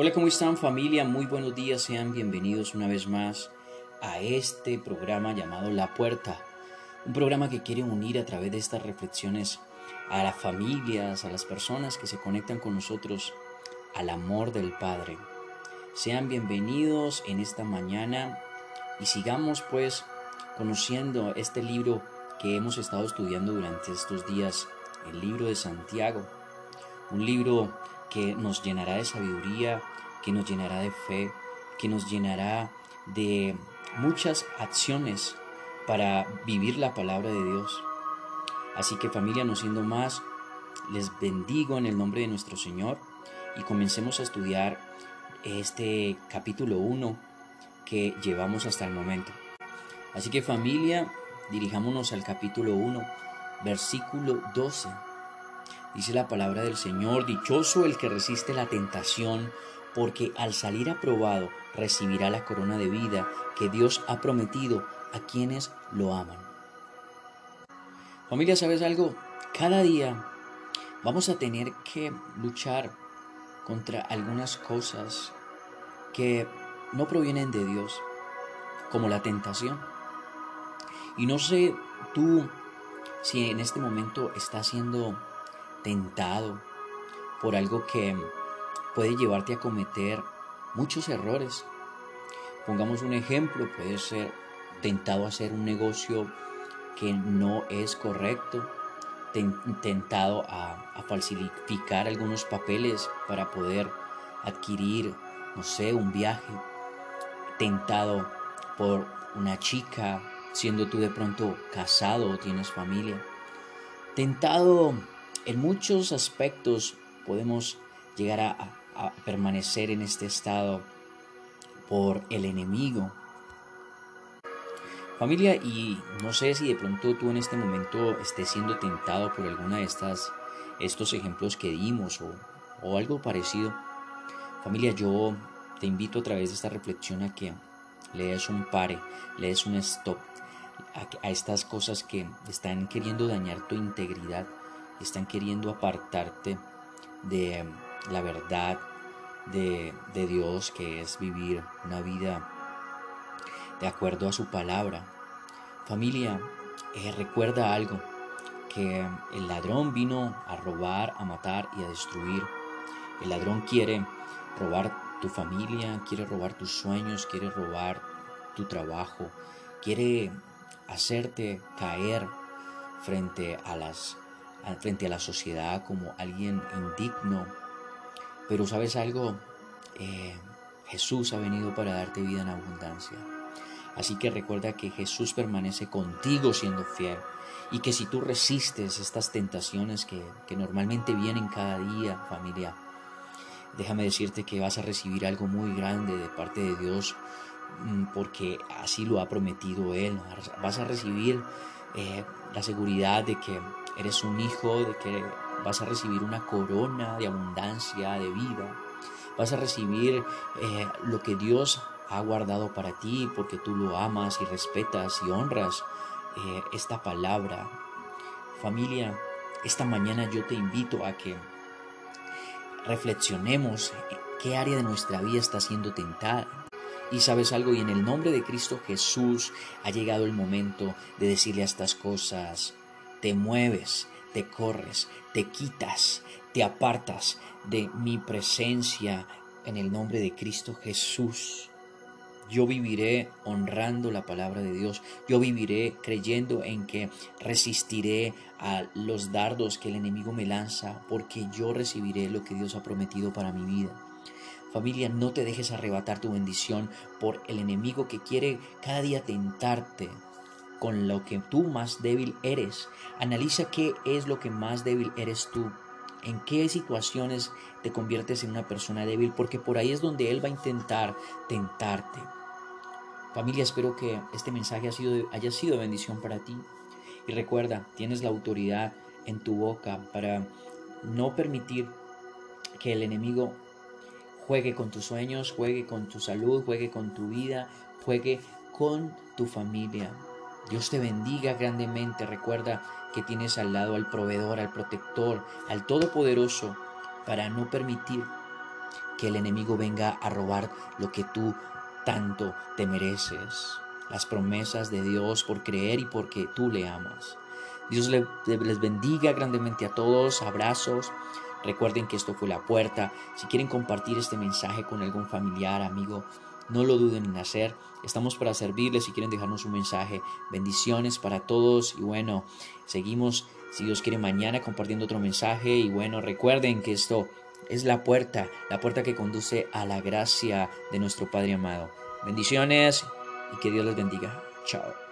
Hola, ¿cómo están familia? Muy buenos días, sean bienvenidos una vez más a este programa llamado La Puerta. Un programa que quiere unir a través de estas reflexiones a las familias, a las personas que se conectan con nosotros al amor del Padre. Sean bienvenidos en esta mañana y sigamos pues conociendo este libro que hemos estado estudiando durante estos días, el libro de Santiago. Un libro que nos llenará de sabiduría, que nos llenará de fe, que nos llenará de muchas acciones para vivir la palabra de Dios. Así que familia, no siendo más, les bendigo en el nombre de nuestro Señor y comencemos a estudiar este capítulo 1 que llevamos hasta el momento. Así que familia, dirijámonos al capítulo 1, versículo 12. Dice la palabra del Señor, dichoso el que resiste la tentación, porque al salir aprobado recibirá la corona de vida que Dios ha prometido a quienes lo aman. Familia, ¿sabes algo? Cada día vamos a tener que luchar contra algunas cosas que no provienen de Dios, como la tentación. Y no sé tú si en este momento estás siendo tentado por algo que puede llevarte a cometer muchos errores. Pongamos un ejemplo, puede ser tentado a hacer un negocio que no es correcto, tentado a, a falsificar algunos papeles para poder adquirir, no sé, un viaje, tentado por una chica, siendo tú de pronto casado o tienes familia, tentado en muchos aspectos podemos llegar a, permanecer en este estado por el enemigo. Familia, y no sé si de pronto tú en este momento estés siendo tentado por alguna de estas estos ejemplos que dimos o, o algo parecido. Familia, yo te invito a través de esta reflexión a que le des un pare, le des un stop a, estas cosas que están queriendo dañar tu integridad, están queriendo apartarte de la verdad de, Dios, que es vivir una vida de acuerdo a su palabra. Familia, eh, recuerda algo, que el ladrón vino a robar, a matar y a destruir. El ladrón quiere robar tu familia, quiere robar tus sueños, quiere robar tu trabajo, quiere hacerte caer frente a las frente a la sociedad como alguien indigno. Pero sabes algo, eh, Jesús ha venido para darte vida en abundancia. Así que recuerda que Jesús permanece contigo siendo fiel y que si tú resistes estas tentaciones que, normalmente vienen cada día, familia, déjame decirte que vas a recibir algo muy grande de parte de Dios mm, porque así lo ha prometido Él. Vas a recibir eh, la seguridad de que eres un hijo, de que vas a recibir una corona de abundancia, de vida. Vas a recibir eh, lo que Dios ha guardado para ti porque tú lo amas y respetas y honras eh, esta palabra. Familia, esta mañana yo te invito a que reflexionemos qué área de nuestra vida está siendo tentada. Y sabes algo, y en el nombre de Cristo Jesús ha llegado el momento de decirle a estas cosas, te mueves, te corres, te quitas, te apartas de mi presencia en el nombre de Cristo Jesús. Yo viviré honrando la palabra de Dios. Yo viviré creyendo en que resistiré a los dardos que el enemigo me lanza porque yo recibiré lo que Dios ha prometido para mi vida. Familia, no te dejes arrebatar tu bendición por el enemigo que quiere cada día tentarte con lo que tú más débil eres. Analiza qué es lo que más débil eres tú. En qué situaciones te conviertes en una persona débil, porque por ahí es donde Él va a intentar tentarte. Familia, espero que este mensaje haya sido, bendición para ti. Y recuerda, tienes la autoridad en tu boca para no permitir que el enemigo juegue con tus sueños, juegue con tu salud, juegue con tu vida, juegue con tu familia. Dios te bendiga grandemente. Recuerda que tienes al lado al proveedor, al protector, al todopoderoso, para no permitir que el enemigo venga a robar lo que tú tanto te mereces. Las promesas de Dios por creer y porque tú le amas. Dios les bendiga grandemente a todos. Abrazos. Recuerden que esto fue la puerta. Si quieren compartir este mensaje con algún familiar, amigo, no lo duden en hacer. Estamos para servirles si quieren dejarnos un mensaje. Bendiciones para todos y bueno, seguimos si Dios quiere mañana compartiendo otro mensaje y bueno, recuerden que esto es la puerta, la puerta que conduce a la gracia de nuestro Padre amado. Bendiciones y que Dios les bendiga. Chao.